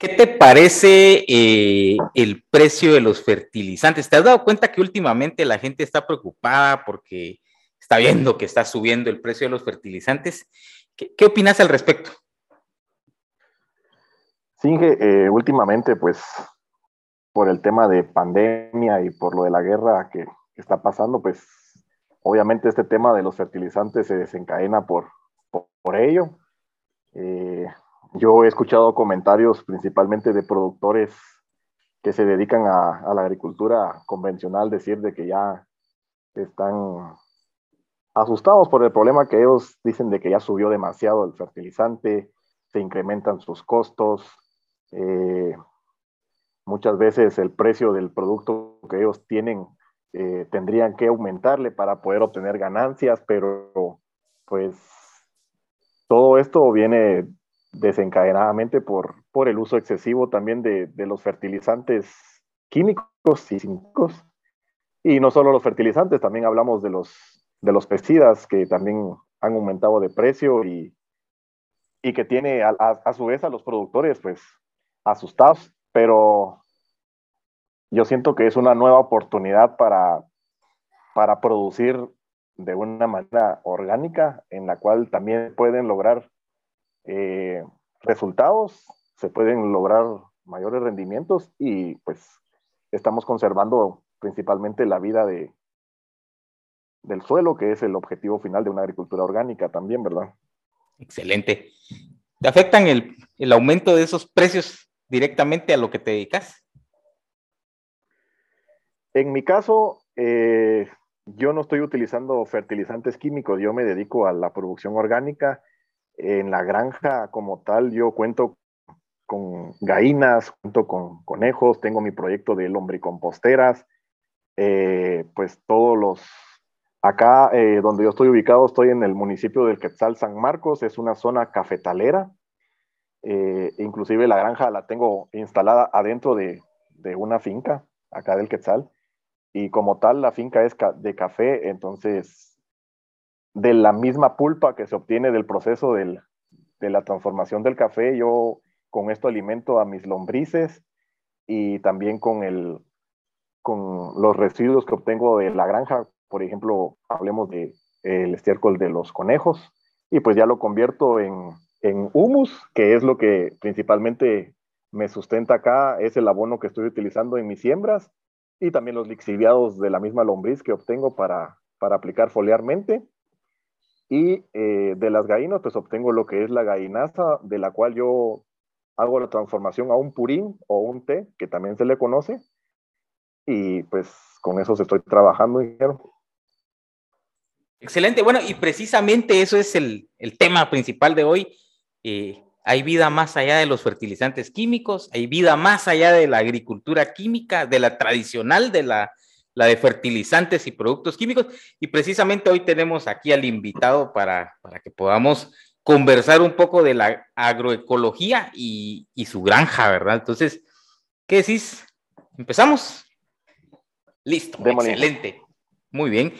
¿Qué te parece eh, el precio de los fertilizantes? ¿Te has dado cuenta que últimamente la gente está preocupada porque está viendo que está subiendo el precio de los fertilizantes? ¿Qué, opinas al respecto? Sí, eh, últimamente, pues, por el tema de pandemia y por lo de la guerra que, está pasando, pues, obviamente este tema de los fertilizantes se desencadena por, por, ello. Eh, yo he escuchado comentarios principalmente de productores que se dedican a, la agricultura convencional decir de que ya están asustados por el problema que ellos dicen de que ya subió demasiado el fertilizante, se incrementan sus costos, eh, muchas veces el precio del producto que ellos tienen eh, tendrían que aumentarle para poder obtener ganancias, pero pues todo esto viene desencadenadamente por, por el uso excesivo también de, de los fertilizantes químicos y químicos. Y no solo los fertilizantes, también hablamos de los, de los pesticidas que también han aumentado de precio y, y que tiene a, a, su vez a los productores pues asustados, pero yo siento que es una nueva oportunidad para, para producir de una manera orgánica en la cual también pueden lograr eh, resultados, se pueden lograr mayores rendimientos y pues estamos conservando principalmente la vida de, del suelo, que es el objetivo final de una agricultura orgánica también, ¿verdad? Excelente. ¿Te afectan el, el aumento de esos precios directamente a lo que te dedicas? En mi caso, eh, yo no estoy utilizando fertilizantes químicos, yo me dedico a la producción orgánica en la granja como tal, yo cuento con gallinas, cuento con conejos, tengo mi proyecto de lombricomposteras, eh, pues todos los... Acá eh, donde yo estoy ubicado, estoy en el municipio del Quetzal San Marcos, es una zona cafetalera, eh, inclusive la granja la tengo instalada adentro de, de, una finca, acá del Quetzal, y como tal la finca es de café, entonces de la misma pulpa que se obtiene del proceso de la transformación del café, yo con esto alimento a mis lombrices y también con, el, con los residuos que obtengo de la granja, por ejemplo, hablemos de el estiércol de los conejos, y pues ya lo convierto en, en humus, que es lo que principalmente me sustenta acá, es el abono que estoy utilizando en mis siembras, y también los lixiviados de la misma lombriz que obtengo para, para aplicar foliarmente. Y eh, de las gallinas, pues obtengo lo que es la gallinaza, de la cual yo hago la transformación a un purín o un té, que también se le conoce. Y pues con eso estoy trabajando, Excelente. Bueno, y precisamente eso es el, el tema principal de hoy. Eh, hay vida más allá de los fertilizantes químicos, hay vida más allá de la agricultura química, de la tradicional, de la la de fertilizantes y productos químicos. Y precisamente hoy tenemos aquí al invitado para, para que podamos conversar un poco de la agroecología y, y su granja, ¿verdad? Entonces, ¿qué decís? ¿Empezamos? Listo, excelente. Muy bien.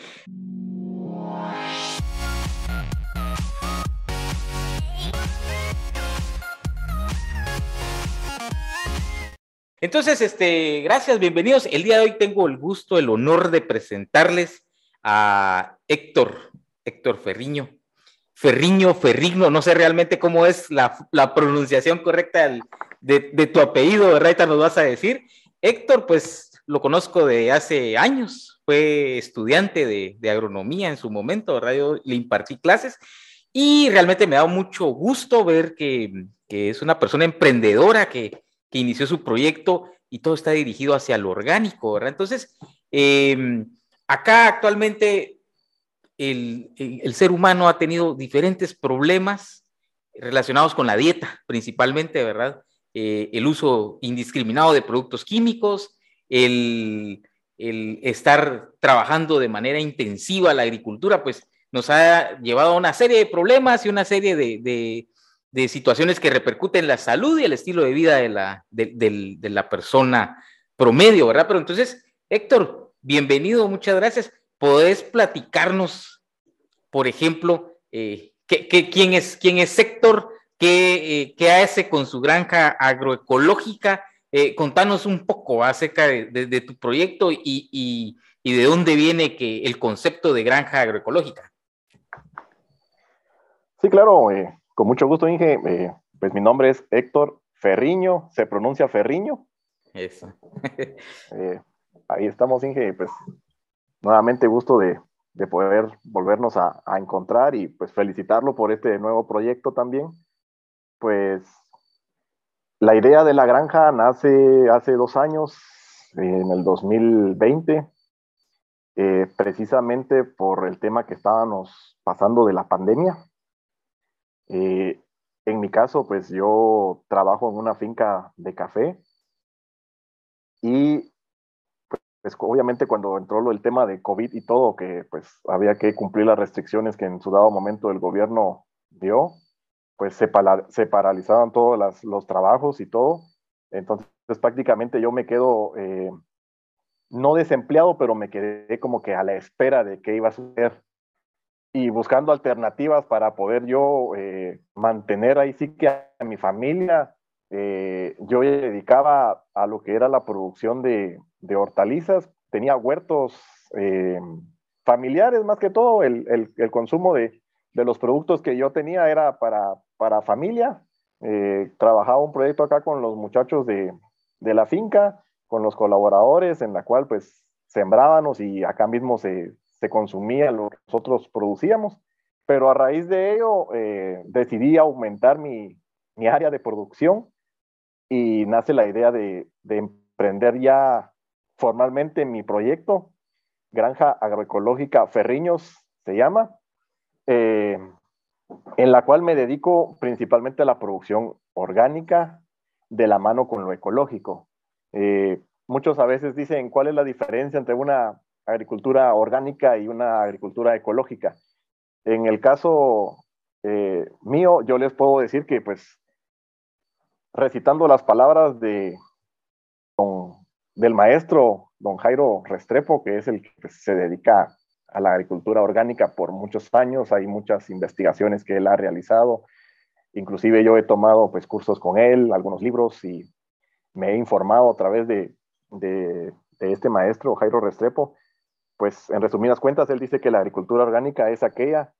Entonces, este, gracias, bienvenidos. El día de hoy tengo el gusto, el honor de presentarles a Héctor, Héctor Ferriño. Ferriño, Ferrigno, no sé realmente cómo es la, pronunciación correcta de, tu apellido, ¿verdad? Nos vas a decir. Héctor, pues lo conozco de hace años, fue estudiante de, agronomía en su momento, ¿verdad? Yo le impartí clases y realmente me da mucho gusto ver que, que es una persona emprendedora que, que inició su proyecto y todo está dirigido hacia lo orgánico, ¿verdad? Entonces, em, acá actualmente el, ser humano ha tenido diferentes problemas relacionados con la dieta, principalmente, ¿verdad? Eh, el uso indiscriminado de productos químicos, el, estar trabajando de manera intensiva la agricultura, pues nos ha llevado a una serie de problemas y una serie de situaciones que repercuten en la salud y el estilo de vida de la, de, la persona promedio, ¿verdad? Pero entonces, Héctor, bienvenido, muchas gracias. ¿Podés platicarnos, por ejemplo, eh, quién, es, quién es Héctor? qué, qué hace con su granja agroecológica. contanos un poco acerca de, tu proyecto y, de dónde viene que el concepto de granja agroecológica. Sí, claro, con mucho gusto, Inge. pues mi nombre es Héctor Ferriño, se pronuncia Ferriño. Eso. ahí estamos, Inge, pues nuevamente gusto de, poder volvernos a, encontrar y pues felicitarlo por este nuevo proyecto también. Pues la idea de la granja nace hace dos años, en el 2020, eh, precisamente por el tema que estábamos pasando de la pandemia. Eh, en mi caso, pues yo trabajo en una finca de café y pues obviamente cuando entró el tema de COVID y todo, que pues había que cumplir las restricciones que en su dado momento el gobierno dio, pues se, paralizaban todos los trabajos y todo. Entonces prácticamente yo me quedo, eh, no desempleado, pero me quedé como que a la espera de qué iba a suceder y buscando alternativas para poder yo eh, mantener ahí sí que a mi familia. Eh, yo dedicaba a lo que era la producción de, de hortalizas, tenía huertos eh, familiares más que todo, el, el, consumo de, de, los productos que yo tenía era para, para familia. Eh, trabajaba un proyecto acá con los muchachos de, de, la finca, con los colaboradores, en la cual pues sembrábamos y acá mismo se, se consumía lo que nosotros producíamos. Pero a raíz de ello eh, decidí aumentar mi, mi, área de producción y nace la idea de, de emprender ya formalmente mi proyecto, Granja Agroecológica Ferriños se llama, eh, en la cual me dedico principalmente a la producción orgánica de la mano con lo ecológico. Eh, muchos a veces dicen cuál es la diferencia entre una agricultura orgánica y una agricultura ecológica. En el caso eh, mío, yo les puedo decir que pues recitando las palabras de del maestro don Jairo Restrepo, que es el que pues, se dedica a la agricultura orgánica por muchos años. Hay muchas investigaciones que él ha realizado. Inclusive yo he tomado pues, cursos con él, algunos libros y me he informado a través de, de, de este maestro, Jairo Restrepo. Pues en resumidas cuentas, él dice que la agricultura orgánica es aquella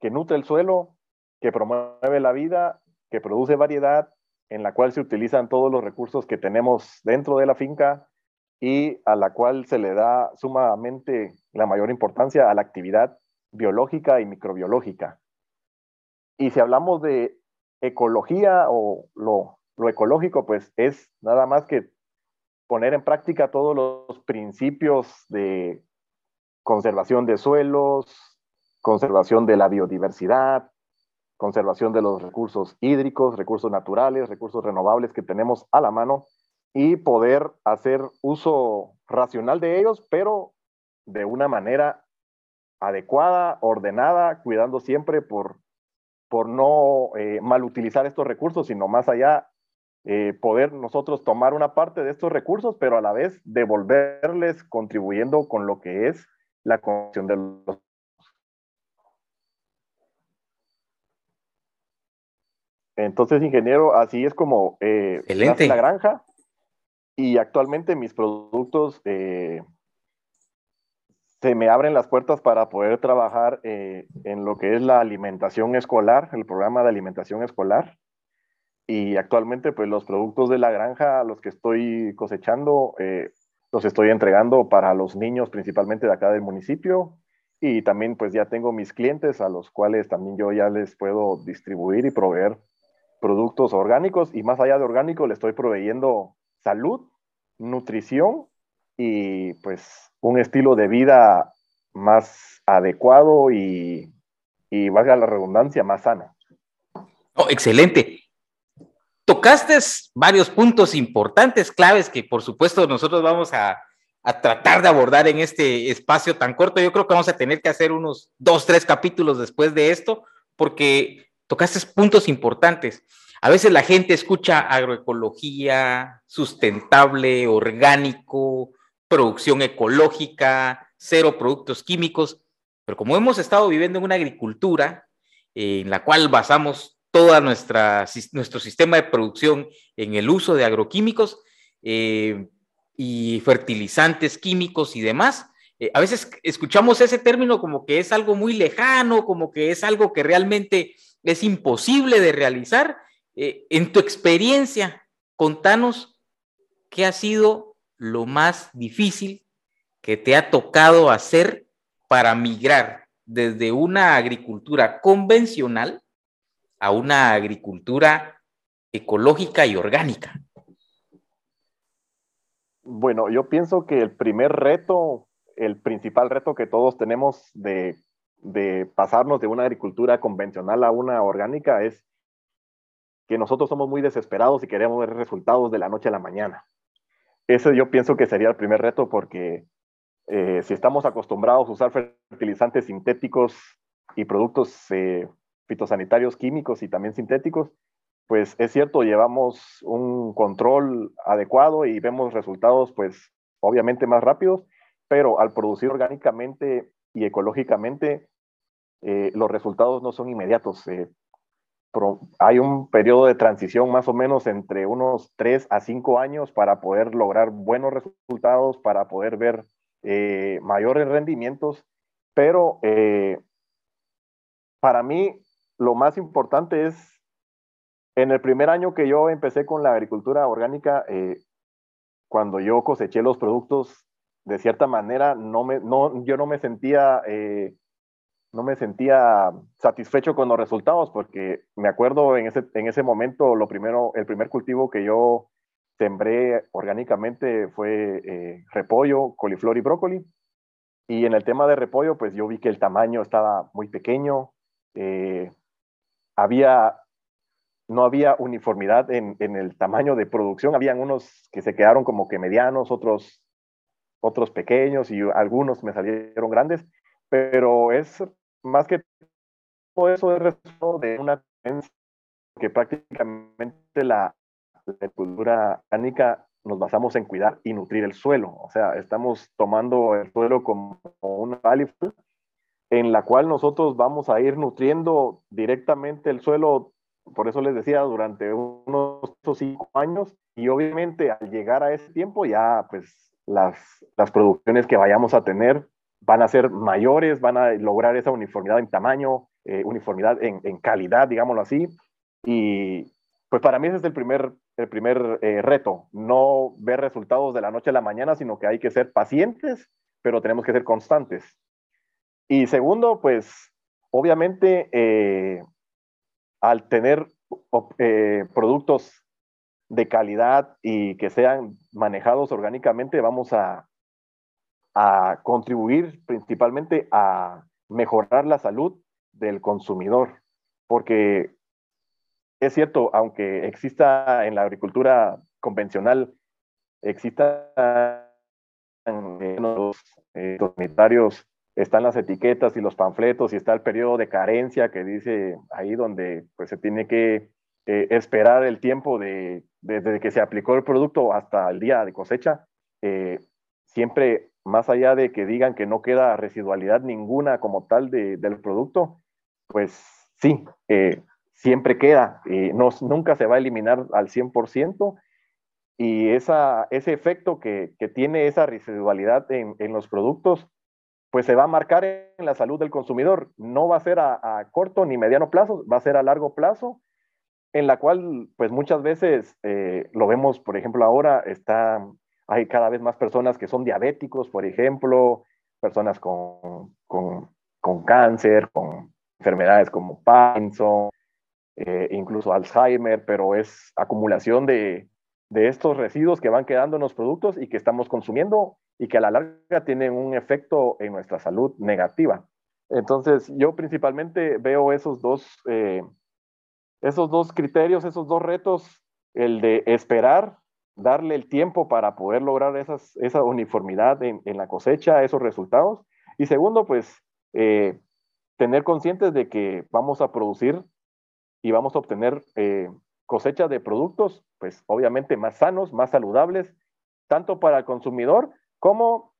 que nutre el suelo, que promueve la vida, que produce variedad en la cual se utilizan todos los recursos que tenemos dentro de la finca y a la cual se le da sumamente la mayor importancia a la actividad biológica y microbiológica. Y si hablamos de ecología o lo, lo ecológico, pues es nada más que poner en práctica todos los principios de conservación de suelos, conservación de la biodiversidad, conservación de los recursos hídricos, recursos naturales, recursos renovables que tenemos a la mano y poder hacer uso racional de ellos, pero de una manera adecuada, ordenada, cuidando siempre por, por no eh, mal utilizar estos recursos, sino más allá, eh, poder nosotros tomar una parte de estos recursos, pero a la vez devolverles contribuyendo con lo que es la condición de los Entonces, ingeniero, así es como eh, la granja y actualmente mis productos eh, se me abren las puertas para poder trabajar eh, en lo que es la alimentación escolar, el programa de alimentación escolar. Y actualmente, pues los productos de la granja, los que estoy cosechando, eh, los estoy entregando para los niños principalmente de acá del municipio. Y también pues ya tengo mis clientes a los cuales también yo ya les puedo distribuir y proveer productos orgánicos y más allá de orgánico le estoy proveyendo salud, nutrición y pues un estilo de vida más adecuado y, y valga la redundancia, más sano. Oh, excelente. Tocaste varios puntos importantes, claves, que por supuesto nosotros vamos a, tratar de abordar en este espacio tan corto. Yo creo que vamos a tener que hacer unos dos, tres capítulos después de esto, porque tocaste puntos importantes. A veces la gente escucha agroecología, sustentable, orgánico, producción ecológica, cero productos químicos, pero como hemos estado viviendo en una agricultura en la cual basamos todo nuestro sistema de producción en el uso de agroquímicos eh, y fertilizantes químicos y demás. Eh, a veces escuchamos ese término como que es algo muy lejano, como que es algo que realmente es imposible de realizar. Eh, en tu experiencia, contanos qué ha sido lo más difícil que te ha tocado hacer para migrar desde una agricultura convencional a una agricultura ecológica y orgánica? Bueno, yo pienso que el primer reto, el principal reto que todos tenemos de, pasarnos de una agricultura convencional a una orgánica es que nosotros somos muy desesperados y queremos ver resultados de la noche a la mañana. Ese yo pienso que sería el primer reto porque eh, si estamos acostumbrados a usar fertilizantes sintéticos y productos eh, fitosanitarios químicos y también sintéticos, pues es cierto, llevamos un control adecuado y vemos resultados, pues obviamente más rápidos, pero al producir orgánicamente y ecológicamente, eh, los resultados no son inmediatos. hay un periodo de transición más o menos entre unos 3 a 5 años para poder lograr buenos resultados, para poder ver eh, mayores rendimientos, pero eh, para mí lo más importante es, en el primer año que yo empecé con la agricultura orgánica, eh, cuando yo coseché los productos, de cierta manera, no me, no, yo no me sentía... no me sentía satisfecho con los resultados porque me acuerdo en ese, en ese momento, lo primero, el primer cultivo que yo sembré orgánicamente fue eh, repollo, coliflor y brócoli. Y en el tema de repollo, pues yo vi que el tamaño estaba muy pequeño. Eh, había, no había uniformidad en, el tamaño de producción. Habían unos que se quedaron como que medianos, otros, otros pequeños y algunos me salieron grandes. Pero es más que todo eso es resultado de una que prácticamente la, la cultura orgánica nos basamos en cuidar y nutrir el suelo. O sea, estamos tomando el suelo como una válida en la cual nosotros vamos a ir nutriendo directamente el suelo, por eso les decía, durante unos cinco años. Y obviamente al llegar a ese tiempo ya pues las, las producciones que vayamos a tener van a ser mayores, van a lograr esa uniformidad en tamaño, eh, uniformidad en, en, calidad, digámoslo así. Y pues para mí ese es el primer el primer eh, reto, no ver resultados de la noche a la mañana, sino que hay que ser pacientes, pero tenemos que ser constantes. Y segundo, pues obviamente eh, al tener eh, productos de calidad y que sean manejados orgánicamente, vamos a, a contribuir principalmente a mejorar la salud del consumidor, porque es cierto, aunque exista en la agricultura convencional, exista en los eh, sanitarios, están las etiquetas y los panfletos y está el periodo de carencia que dice ahí donde pues se tiene que eh, esperar el tiempo de, desde que se aplicó el producto hasta el día de cosecha. Eh, siempre, más allá de que digan que no queda residualidad ninguna como tal de, del producto, pues sí, siempre queda, no, nunca se va a eliminar al 100%, y esa, ese efecto que, que tiene esa residualidad en, en, los productos, pues se va a marcar en la salud del consumidor. No va a ser a, corto ni mediano plazo, va a ser a largo plazo, en la cual, pues muchas veces eh, lo vemos, por ejemplo, ahora está, hay cada vez más personas que son diabéticos, por ejemplo, personas con, con, con cáncer, con enfermedades como Parkinson, eh, incluso Alzheimer, pero es acumulación de, de, estos residuos que van quedando en los productos y que estamos consumiendo y que a la larga tienen un efecto en nuestra salud negativa. Entonces, yo principalmente veo esos dos, eh, esos dos criterios, esos dos retos, el de esperar, darle el tiempo para poder lograr esas, esa uniformidad en, la cosecha, esos resultados. Y segundo, pues, eh, tener conscientes de que vamos a producir y vamos a obtener eh, cosecha de productos, pues obviamente más sanos, más saludables, tanto para el consumidor como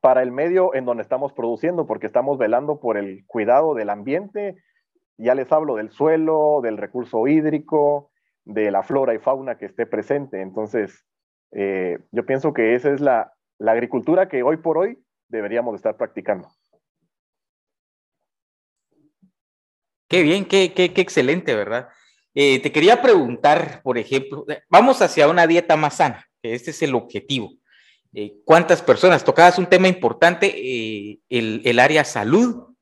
para el medio en donde estamos produciendo, porque estamos velando por el cuidado del ambiente ya les hablo del suelo, del recurso hídrico, de la flora y fauna que esté presente. Entonces, eh, yo pienso que esa es la, agricultura que hoy por hoy deberíamos estar practicando. Qué bien, qué, excelente, ¿verdad? Eh, te quería preguntar, por ejemplo, vamos hacia una dieta más sana, que este es el objetivo. Eh, ¿Cuántas personas? Tocabas un tema importante, el, el área salud.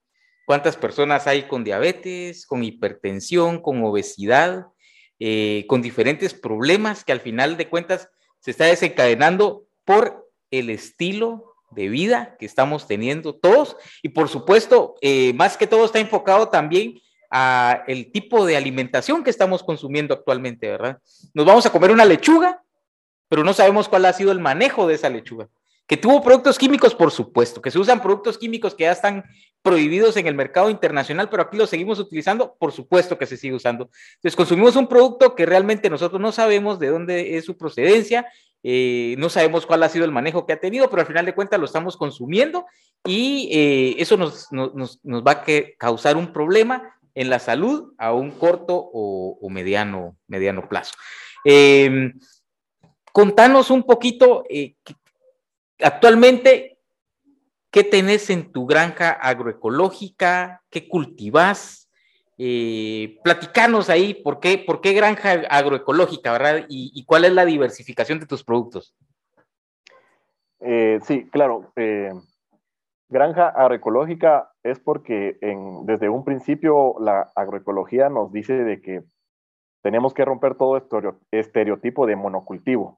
¿Cuántas personas hay con diabetes, con hipertensión, con obesidad, con diferentes problemas que al final de cuentas se está desencadenando por el estilo de vida que estamos teniendo todos y por supuesto, eh, más que todo está enfocado también a el tipo de alimentación que estamos consumiendo actualmente, ¿verdad? Nos vamos a comer una lechuga, pero no sabemos cuál ha sido el manejo de esa lechuga. Que tuvo productos químicos, por supuesto, que se usan productos químicos que ya están prohibidos en el mercado internacional, pero aquí los seguimos utilizando, por supuesto que se sigue usando. Entonces consumimos un producto que realmente nosotros no sabemos de dónde es su procedencia, eh, no sabemos cuál ha sido el manejo que ha tenido, pero al final de cuentas lo estamos consumiendo y eh, eso nos, nos, va a causar un problema en la salud a un corto o, mediano, mediano plazo. Em, contanos un poquito eh, Actualmente, ¿qué tenés en tu granja agroecológica? ¿Qué cultivas? Eh, ahí, ¿por qué, ¿por qué granja agroecológica, verdad? ¿Y, cuál es la diversificación de tus productos? Eh, sí, claro. Eh, granja agroecológica es porque desde un principio la agroecología nos dice de que tenemos que romper todo estereotipo de monocultivo.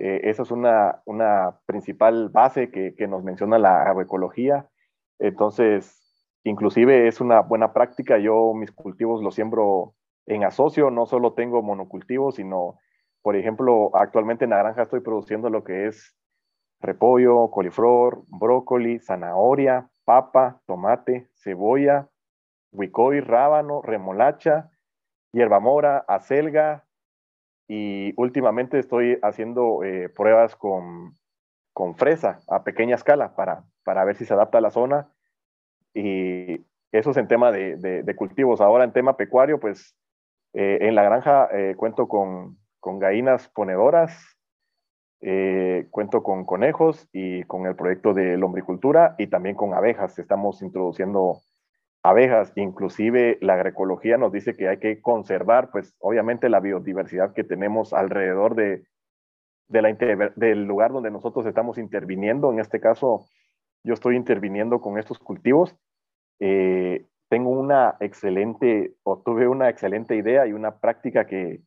Eh, esa es una, una principal base que, que, nos menciona la agroecología. Entonces, inclusive es una buena práctica. Yo mis cultivos los siembro en asocio, no solo tengo monocultivos, sino, por ejemplo, actualmente en la granja estoy produciendo lo que es repollo, coliflor, brócoli, zanahoria, papa, tomate, cebolla, huicoy, rábano, remolacha, hierba mora, acelga, y últimamente estoy haciendo eh, pruebas con, con, fresa a pequeña escala para, para ver si se adapta a la zona. Y eso es en tema de, de, cultivos. Ahora en tema pecuario, pues eh, en la granja eh, cuento con, con, gallinas ponedoras, cuento con conejos y con el proyecto de lombricultura y también con abejas. Estamos introduciendo abejas, inclusive la agroecología nos dice que hay que conservar, pues obviamente la biodiversidad que tenemos alrededor de, la del lugar donde nosotros estamos interviniendo. En este caso, yo estoy interviniendo con estos cultivos. Eh, tengo una excelente, o tuve una excelente idea y una práctica que,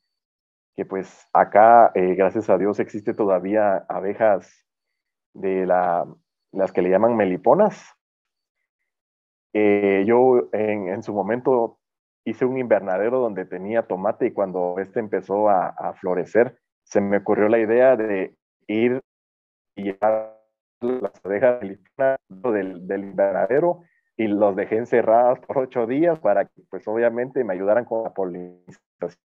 que pues acá, eh, gracias a Dios, existe todavía abejas de la, las que le llaman meliponas, eh, yo en, su momento hice un invernadero donde tenía tomate y cuando este empezó a, florecer, se me ocurrió la idea de ir y llevar las abejas del, invernadero y los dejé encerradas por ocho días para que pues obviamente me ayudaran con la polinización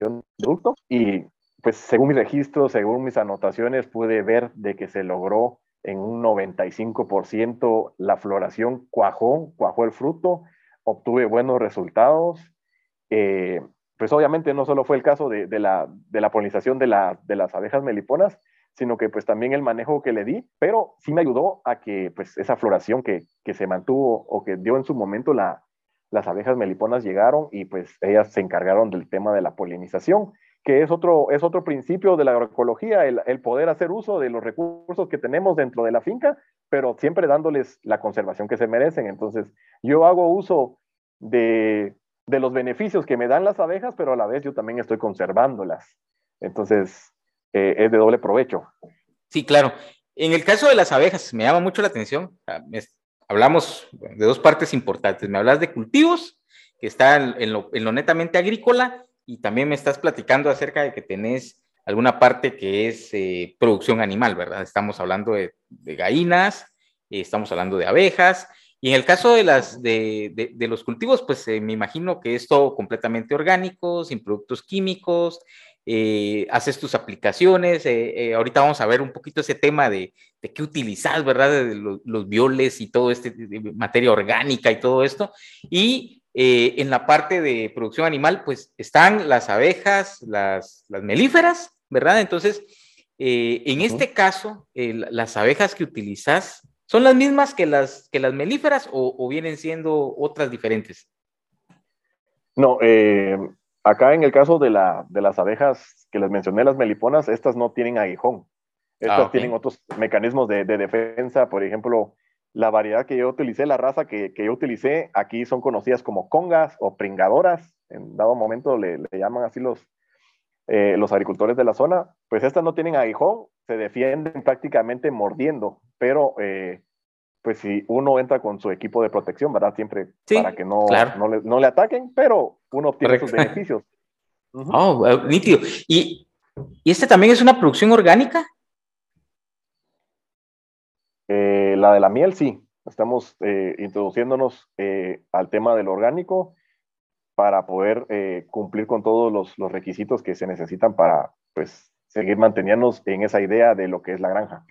del producto. Y pues según mis registros, según mis anotaciones pude ver de que se logró en un 95% la floración cuajó, cuajó el fruto, obtuve buenos resultados. Eh, pues obviamente no solo fue el caso de, la, polinización de, la, de, las abejas meliponas, sino que pues también el manejo que le di, pero sí me ayudó a que pues esa floración que, se mantuvo o que dio en su momento la, las abejas meliponas llegaron y pues ellas se encargaron del tema de la polinización que es otro, es otro principio de la agroecología, el, poder hacer uso de los recursos que tenemos dentro de la finca, pero siempre dándoles la conservación que se merecen. Entonces, yo hago uso de, de los beneficios que me dan las abejas, pero a la vez yo también estoy conservándolas. Entonces, eh, es de doble provecho. Sí, claro. En el caso de las abejas, me llama mucho la atención. Hablamos de dos partes importantes. Me hablas de cultivos, que están en lo, en lo netamente agrícola, y también me estás platicando acerca de que tenés alguna parte que es eh, producción animal, ¿verdad? Estamos hablando de, gallinas, eh, estamos hablando de abejas, y en el caso de, de, de, los cultivos, pues eh, me imagino que es todo completamente orgánico, sin productos químicos, haces tus aplicaciones, ahorita vamos a ver un poquito ese tema de, qué utilizas, ¿verdad? De los, los, violes y todo este, materia orgánica y todo esto, y eh, en la parte de producción animal, pues están las abejas, las, melíferas, ¿verdad? Entonces, eh, en este caso, las abejas que utilizas, ¿son las mismas que las, que las melíferas o, vienen siendo otras diferentes? No, acá en el caso de, la, de las abejas que les mencioné, las meliponas, estas no tienen aguijón. Estas ah, tienen otros mecanismos de, defensa, por ejemplo, la variedad que yo utilicé, la raza que, yo utilicé, aquí son conocidas como congas o pringadoras, en dado momento le, llaman así los, eh, los agricultores de la zona, pues estas no tienen aguijón, se defienden prácticamente mordiendo, pero eh, pues si uno entra con su equipo de protección, ¿verdad? Siempre para que no, no, le, ataquen, pero uno obtiene sus beneficios. Oh, nítido. ¿Y, ¿Y este también es una producción orgánica? Eh, la de la miel, sí. Estamos eh, introduciéndonos eh, al tema del orgánico para poder cumplir con todos los, los, requisitos que se necesitan para pues, seguir manteniéndonos en esa idea de lo que es la granja.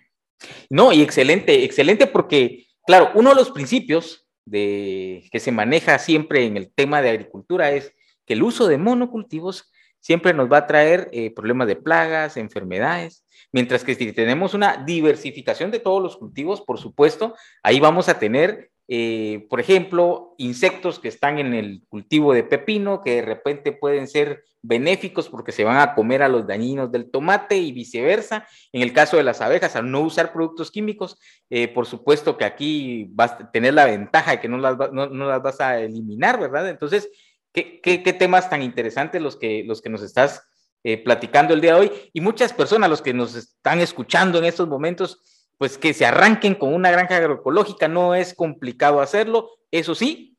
No, y excelente, excelente porque, claro, uno de los principios de, que se maneja siempre en el tema de agricultura es que el uso de monocultivos siempre nos va a traer problemas de plagas, enfermedades, Mientras que si tenemos una diversificación de todos los cultivos, por supuesto, ahí vamos a tener, eh, por ejemplo, insectos que están en el cultivo de pepino, que de repente pueden ser benéficos porque se van a comer a los dañinos del tomate y viceversa. En el caso de las abejas, al no usar productos químicos, eh, por supuesto que aquí vas a tener la ventaja de que no las, no, las vas a eliminar, ¿verdad? Entonces, ¿qué, temas tan interesantes los que, los que nos estás eh, platicando el día de hoy y muchas personas, los que nos están escuchando en estos momentos, pues que se arranquen con una granja agroecológica, no es complicado hacerlo, eso sí,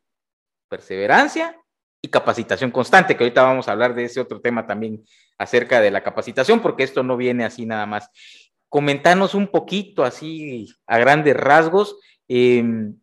perseverancia y capacitación constante, que ahorita vamos a hablar de ese otro tema también acerca de la capacitación, porque esto no viene así nada más. Comentarnos un poquito así a grandes rasgos, em,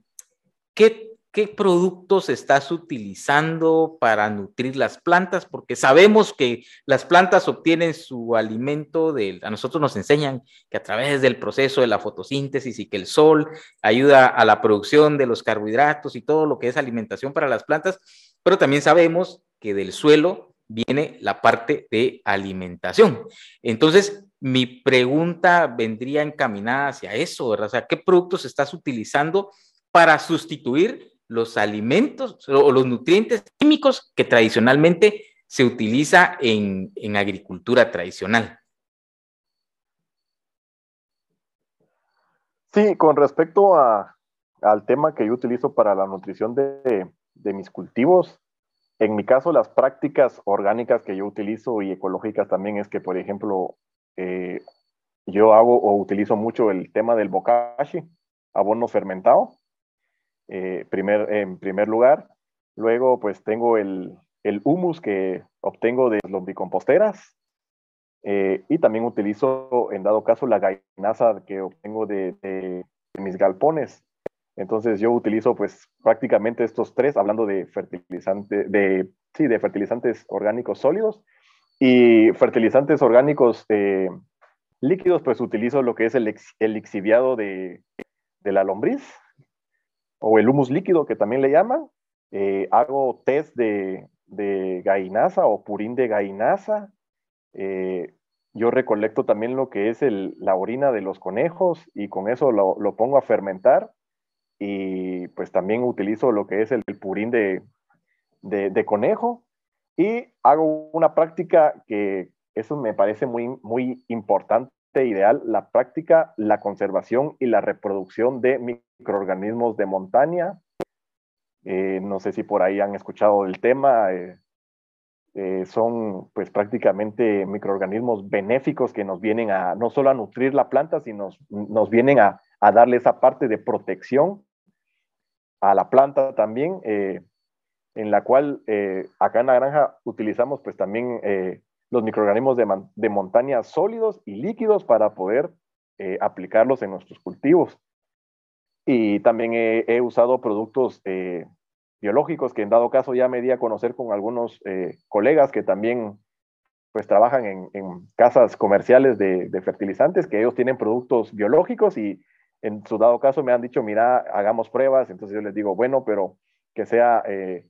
¿qué qué productos estás utilizando para nutrir las plantas, porque sabemos que las plantas obtienen su alimento de, a nosotros nos enseñan que a través del proceso de la fotosíntesis y que el sol ayuda a la producción de los carbohidratos y todo lo que es alimentación para las plantas, pero también sabemos que del suelo viene la parte de alimentación. Entonces, mi pregunta vendría encaminada hacia eso, ¿verdad? O sea, ¿qué productos estás utilizando para sustituir los alimentos o los nutrientes químicos que tradicionalmente se utiliza en, agricultura tradicional. Sí, con respecto al tema que yo utilizo para la nutrición de, mis cultivos, en mi caso las prácticas orgánicas que yo utilizo y ecológicas también es que, por ejemplo, eh, yo hago o utilizo mucho el tema del bokashi, abono fermentado, eh, primer, en primer lugar. Luego, pues tengo el, el humus que obtengo de los bicomposteras. Eh, y también utilizo, en dado caso, la gainaza que obtengo de, mis galpones. Entonces yo utilizo pues prácticamente estos tres, hablando de fertilizantes, de, sí, de fertilizantes orgánicos sólidos y fertilizantes orgánicos eh, líquidos, pues utilizo lo que es el, el lixiviado de, de la lombriz, o el humus líquido que también le llaman. Eh, hago test de, de gainaza o purín de gainaza. Eh, yo recolecto también lo que es la orina de los conejos y con eso lo, pongo a fermentar. Y pues también utilizo lo que es el, purín de, de, conejo. Y hago una práctica que eso me parece muy, muy importante ideal la práctica, la conservación y la reproducción de microorganismos de montaña. Eh, no sé si por ahí han escuchado el tema. Eh, eh, son pues prácticamente microorganismos benéficos que nos vienen a no solo a nutrir la planta, sino nos, vienen a, a darle esa parte de protección a la planta también, en la cual acá en la granja utilizamos pues también los microorganismos de, montaña sólidos y líquidos para poder aplicarlos en nuestros cultivos. Y también he, usado productos eh, biológicos que en dado caso ya me di a conocer con algunos eh, colegas que también pues trabajan en, casas comerciales de, fertilizantes, que ellos tienen productos biológicos y en su dado caso me han dicho, mira, hagamos pruebas, entonces yo les digo, bueno, pero que sea eh,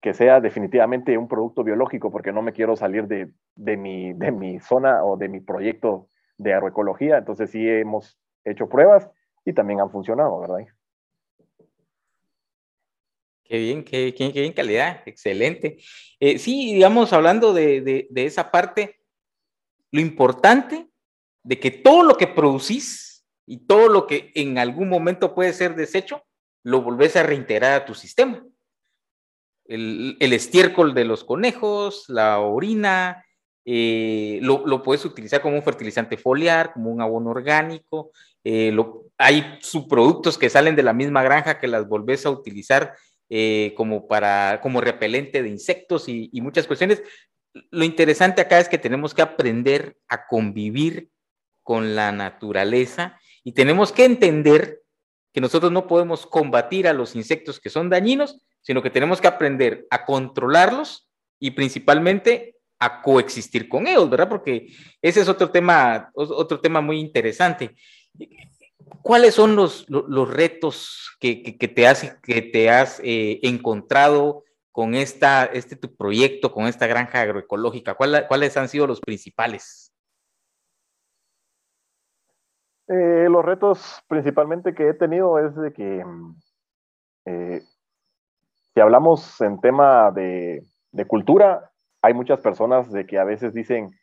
que sea definitivamente un producto biológico, porque no me quiero salir de, de, mi, de mi zona o de mi proyecto de agroecología. Entonces sí hemos hecho pruebas y también han funcionado, ¿verdad? Qué bien, qué, qué, bien calidad, excelente. Eh, sí, digamos, hablando de, de, de, esa parte, lo importante de que todo lo que producís y todo lo que en algún momento puede ser desecho, lo volvés a reintegrar a tu sistema. El, el estiércol de los conejos, la orina, eh, lo, lo, puedes utilizar como un fertilizante foliar, como un abono orgánico. Eh, lo, hay subproductos que salen de la misma granja que las volvés a utilizar eh, como, para, como repelente de insectos y, y, muchas cuestiones. Lo interesante acá es que tenemos que aprender a convivir con la naturaleza y tenemos que entender que nosotros no podemos combatir a los insectos que son dañinos, sino que tenemos que aprender a controlarlos y principalmente a coexistir con ellos, ¿verdad? Porque ese es otro tema, otro tema muy interesante. ¿Cuáles son los, los retos que, que, te has, que te has eh, encontrado con esta, este tu proyecto, con esta granja agroecológica? ¿Cuál, ¿Cuáles han sido los principales? Eh, los retos principalmente que he tenido es de que eh, si hablamos en tema de, de, cultura, hay muchas personas de que a veces dicen,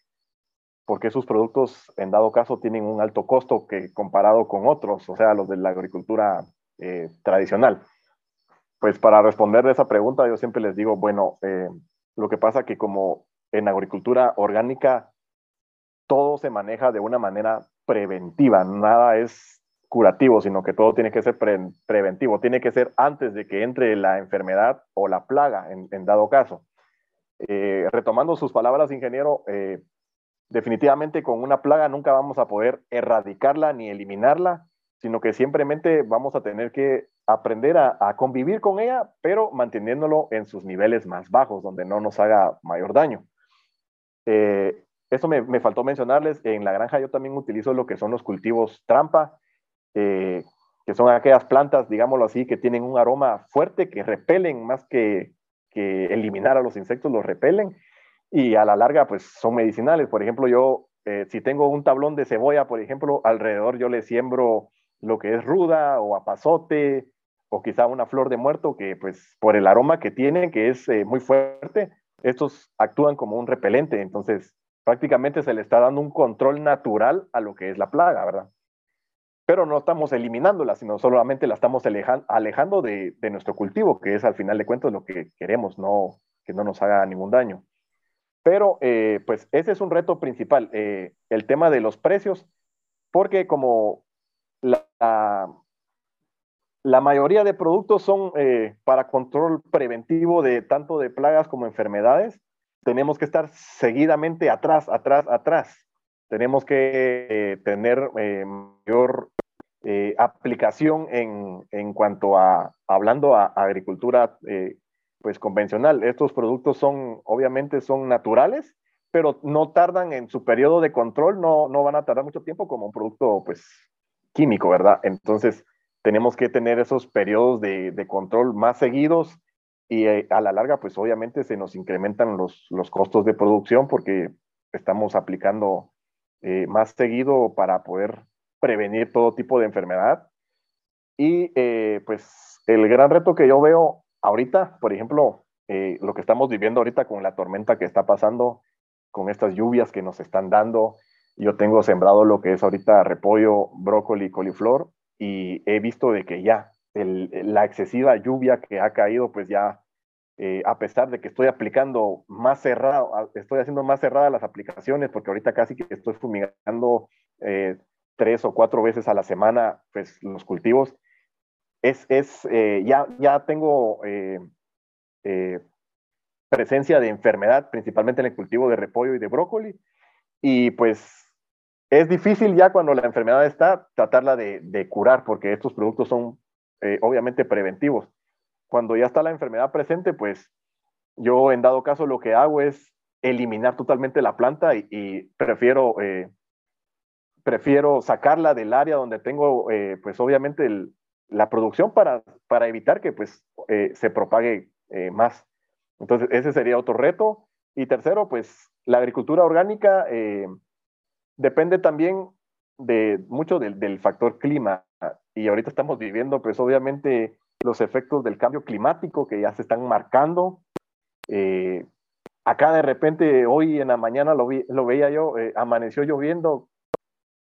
porque sus productos en dado caso tienen un alto costo que comparado con otros, o sea, los de la agricultura eh, tradicional. Pues para responder esa pregunta yo siempre les digo, bueno, eh, lo que pasa que como en agricultura orgánica todo se maneja de una manera preventiva, nada es curativo, sino que todo tiene que ser pre preventivo, tiene que ser antes de que entre la enfermedad o la plaga en, dado caso. Eh, retomando sus palabras, ingeniero, definitivamente con una plaga nunca vamos a poder erradicarla ni eliminarla, sino que simplemente vamos a tener que aprender a, convivir con ella, pero manteniéndolo en sus niveles más bajos, donde no nos haga mayor daño. Eh, eso me, faltó mencionarles, en la granja yo también utilizo lo que son los cultivos trampa, eh, que son aquellas plantas, digámoslo así, que tienen un aroma fuerte, que repelen más que eliminar a los insectos, los repelen, y a la larga pues son medicinales. Por ejemplo, yo eh, si tengo un tablón de cebolla, por ejemplo, alrededor yo le siembro lo que es ruda o apazote o quizá una flor de muerto que pues por el aroma que tienen, que es eh, muy fuerte, estos actúan como un repelente, entonces prácticamente se le está dando un control natural a lo que es la plaga, ¿verdad? Pero no estamos eliminándola, sino solamente la estamos alejando de, de nuestro cultivo, que es al final de cuentas lo que queremos, no que no nos haga ningún daño. Pero eh, pues ese es un reto principal, eh, el tema de los precios, porque como la, la mayoría de productos son eh, para control preventivo de tanto de plagas como enfermedades, tenemos que estar seguidamente atrás, atrás, atrás. Tenemos que tener mayor aplicación en, en, cuanto a, hablando a, a agricultura pues convencional. Estos productos son, obviamente, son naturales, pero no tardan en su periodo de control, no, no van a tardar mucho tiempo como un producto, pues, químico, ¿verdad? Entonces, tenemos que tener esos periodos de, de control más seguidos y eh, a la larga, pues, obviamente, se nos incrementan los, los costos de producción porque estamos aplicando eh, más seguido para poder prevenir todo tipo de enfermedad. Y, eh, pues, el gran reto que yo veo ahorita, por ejemplo, eh, lo que estamos viviendo ahorita con la tormenta que está pasando, con estas lluvias que nos están dando, yo tengo sembrado lo que es ahorita repollo, brócoli, coliflor y he visto de que ya la excesiva lluvia que ha caído, pues ya, eh, a pesar de que estoy aplicando más cerrado, estoy haciendo más cerradas las aplicaciones, porque ahorita casi que estoy fumigando eh, tres o cuatro veces a la semana, pues los cultivos, es, es eh, ya, ya tengo eh, eh, presencia de enfermedad, principalmente en el cultivo de repollo y de brócoli, y pues es difícil ya cuando la enfermedad está tratarla de, de curar, porque estos productos son obviamente preventivos. Cuando ya está la enfermedad presente, pues yo en dado caso lo que hago es eliminar totalmente la planta y, prefiero, prefiero sacarla del área donde tengo, pues obviamente el, la producción para, para evitar que pues eh, se propague eh, más. Entonces, ese sería otro reto. Y tercero, pues la agricultura orgánica eh, depende también de mucho del, del, factor clima. Y ahorita estamos viviendo, pues obviamente, los efectos del cambio climático que ya se están marcando. acá de repente, hoy en la mañana lo, vi, lo veía yo, amaneció lloviendo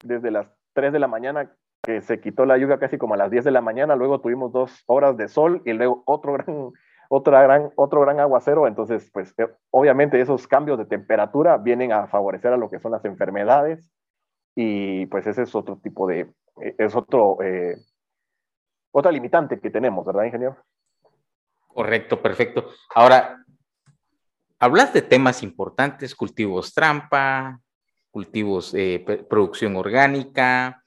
desde las 3 de la mañana que se quitó la lluvia casi como a las 10 de la mañana, luego tuvimos dos horas de sol y luego otro gran, otra gran, otro gran aguacero, entonces pues eh, obviamente esos cambios de temperatura vienen a favorecer a lo que son las enfermedades y pues ese es otro tipo de, eh, es otro, eh, otra limitante que tenemos, ¿verdad, ingeniero? Correcto, perfecto. Ahora, hablas de temas importantes, cultivos trampa, cultivos, producción orgánica,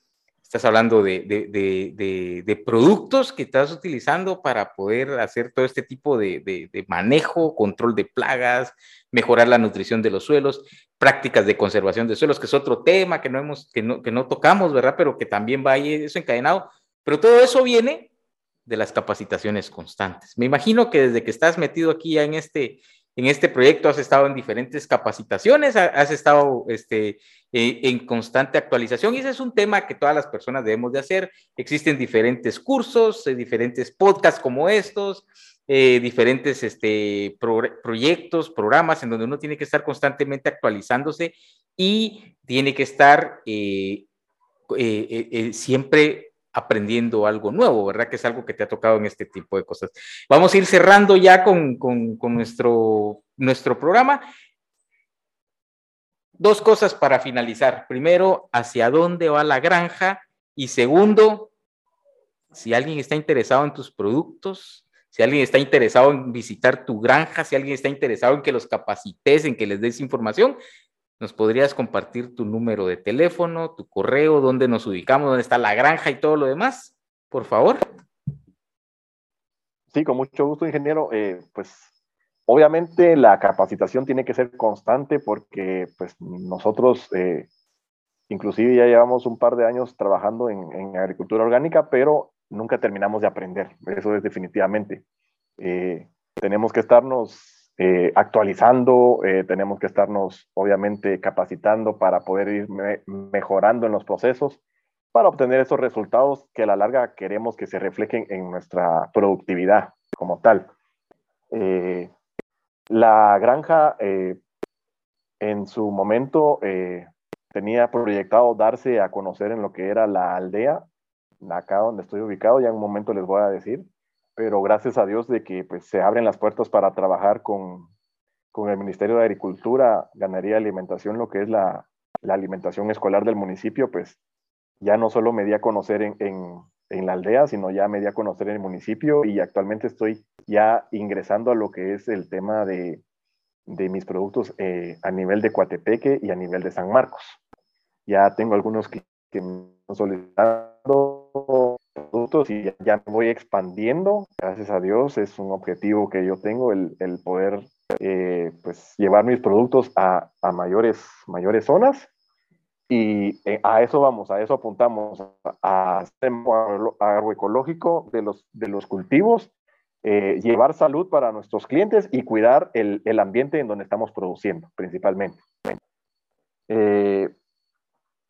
Estás hablando de, de, de, productos que estás utilizando para poder hacer todo este tipo de, manejo, control de plagas, mejorar la nutrición de los suelos, prácticas de conservación de suelos, que es otro tema que no, hemos, que no, que no tocamos, ¿verdad? Pero que también va ahí eso encadenado. Pero todo eso viene de las capacitaciones constantes. Me imagino que desde que estás metido aquí ya en este, en este proyecto has estado en diferentes capacitaciones, has estado este, eh, en constante actualización y ese es un tema que todas las personas debemos de hacer. Existen diferentes cursos, eh, diferentes podcasts como estos, eh, diferentes este, proyectos, programas en donde uno tiene que estar constantemente actualizándose y tiene que estar siempre aprendiendo algo nuevo, ¿verdad? Que es algo que te ha tocado en este tipo de cosas. Vamos a ir cerrando ya con, nuestro, nuestro programa. Dos cosas para finalizar. Primero, ¿hacia dónde va la granja? Y segundo, si alguien está interesado en tus productos, si alguien está interesado en visitar tu granja, si alguien está interesado en que los capacites, en que les des información, ¿Nos podrías compartir tu número de teléfono, tu correo, dónde nos ubicamos, dónde está la granja y todo lo demás? Por favor. Sí, con mucho gusto, ingeniero. Eh, pues obviamente la capacitación tiene que ser constante porque pues nosotros eh, inclusive ya llevamos un par de años trabajando en, agricultura orgánica, pero nunca terminamos de aprender. Eso es definitivamente. Eh, tenemos que estarnos eh, actualizando, eh, tenemos que estarnos obviamente capacitando para poder ir mejorando en los procesos para obtener esos resultados que a la larga queremos que se reflejen en nuestra productividad como tal. Eh, la granja en su momento tenía proyectado darse a conocer en lo que era la aldea, acá donde estoy ubicado, ya en un momento les voy a decir, pero gracias a Dios de que pues, se abren las puertas para trabajar con, con el Ministerio de Agricultura, Ganadería y Alimentación, lo que es la, la, alimentación escolar del municipio, pues ya no solo me di a conocer en, en, en, la aldea, sino ya me di a conocer en el municipio y actualmente estoy ya ingresando a lo que es el tema de, de mis productos eh, a nivel de Coatepeque y a nivel de San Marcos. Ya tengo algunos que, que me han solicitado productos y ya me voy expandiendo, gracias a Dios, es un objetivo que yo tengo, el, el poder eh, pues llevar mis productos a, a, mayores, mayores zonas y eh, a eso vamos, a eso apuntamos, a hacer agroecológico de los, de los cultivos, eh, llevar salud para nuestros clientes y cuidar el, el, ambiente en donde estamos produciendo principalmente.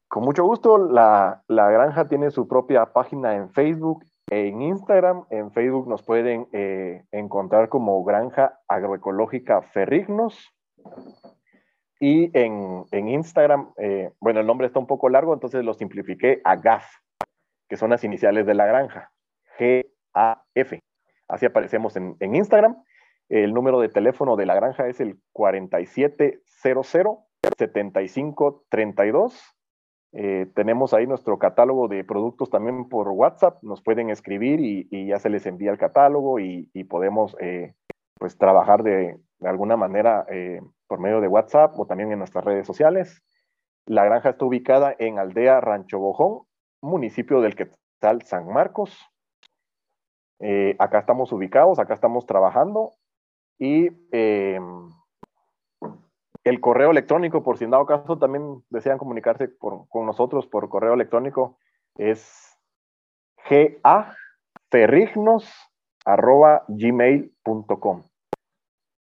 Con mucho gusto, la, granja tiene su propia página en Facebook e en Instagram. En Facebook nos pueden eh, encontrar como Granja Agroecológica Ferrignos. Y en, en Instagram, eh, bueno, el nombre está un poco largo, entonces lo simplifiqué a GAF, que son las iniciales de la granja. G-A-F. Así aparecemos en, en Instagram. El número de teléfono de la granja es el 4700 7532 eh, tenemos ahí nuestro catálogo de productos también por WhatsApp, nos pueden escribir y, ya se les envía el catálogo y, podemos eh, pues trabajar de, alguna manera eh, por medio de WhatsApp o también en nuestras redes sociales. La granja está ubicada en Aldea Rancho Bojón, municipio del Quetzal San Marcos. acá estamos ubicados, acá estamos trabajando y el correo electrónico, por si en dado caso también desean comunicarse con nosotros por correo electrónico, es ferrignos.gmail.com.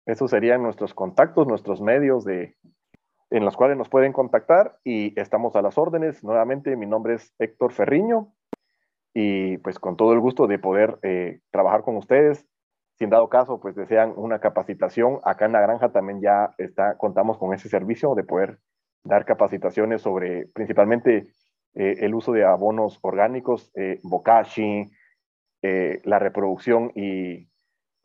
Esos serían nuestros contactos, nuestros medios de, en los cuales nos pueden contactar y estamos a las órdenes. Nuevamente, mi nombre es Héctor Ferriño y pues con todo el gusto de poder eh, trabajar con ustedes. Si en dado caso, pues desean una capacitación, acá en la granja también ya está, contamos con ese servicio de poder dar capacitaciones sobre principalmente eh, el uso de abonos orgánicos, eh, bokashi, eh, la reproducción y,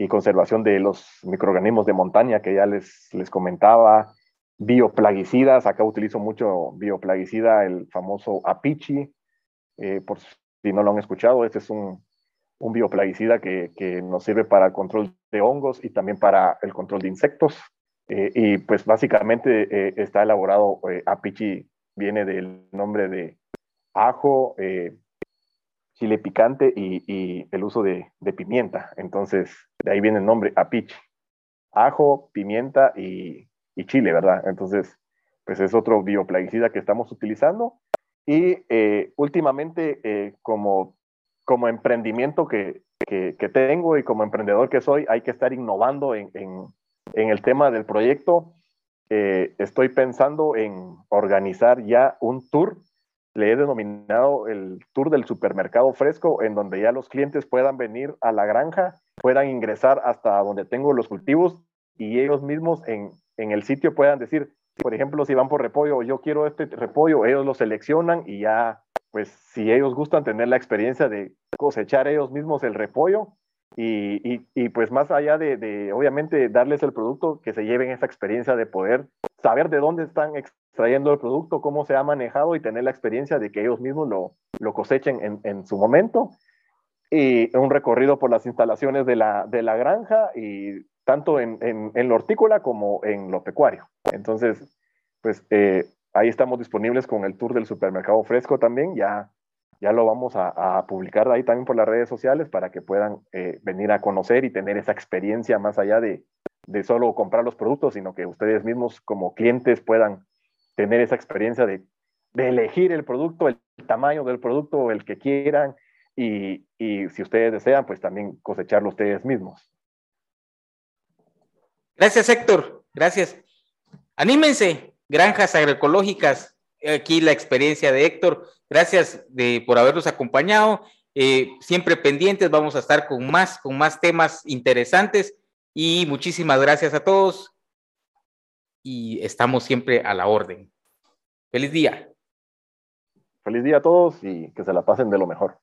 conservación de los microorganismos de montaña que ya les, les comentaba, bioplaguicidas, acá utilizo mucho bioplaguicida, el famoso apichi, eh, por si no lo han escuchado, este es un, un bioplaguicida que, que, nos sirve para el control de hongos y también para el control de insectos. Eh, y pues básicamente eh, está elaborado, eh, apichi viene del nombre de ajo, eh, chile picante y, y el uso de, de, pimienta. Entonces, de ahí viene el nombre apichi. Ajo, pimienta y, y chile, ¿verdad? Entonces, pues es otro bioplaguicida que estamos utilizando. Y últimamente, como, como emprendimiento que, que, que, tengo y como emprendedor que soy, hay que estar innovando en, en, en el tema del proyecto. Eh, estoy pensando en organizar ya un tour, le he denominado el tour del supermercado fresco, en donde ya los clientes puedan venir a la granja, puedan ingresar hasta donde tengo los cultivos y ellos mismos en, en el sitio puedan decir, por ejemplo, si van por repollo, yo quiero este repollo, ellos lo seleccionan y ya, pues si ellos gustan tener la experiencia de cosechar ellos mismos el repollo y, y, y pues más allá de, de, obviamente, darles el producto, que se lleven esa experiencia de poder saber de dónde están extrayendo el producto, cómo se ha manejado y tener la experiencia de que ellos mismos lo, lo cosechen en, en su momento y un recorrido por las instalaciones de la, de la granja y tanto en, en, en, lo hortícola como en lo pecuario. Entonces, pues eh, ahí estamos disponibles con el tour del supermercado fresco también, ya, ya lo vamos a, a publicar ahí también por las redes sociales para que puedan eh, venir a conocer y tener esa experiencia más allá de, de solo comprar los productos, sino que ustedes mismos como clientes puedan tener esa experiencia de, de elegir el producto, el tamaño del producto, el que quieran, y, y, si ustedes desean, pues también cosecharlo ustedes mismos. Gracias, Héctor. Gracias. Anímense, granjas agroecológicas. Aquí la experiencia de Héctor. Gracias de, por habernos acompañado. Eh, siempre pendientes, vamos a estar con más, con más temas interesantes. Y muchísimas gracias a todos. Y estamos siempre a la orden. Feliz día. Feliz día a todos y que se la pasen de lo mejor.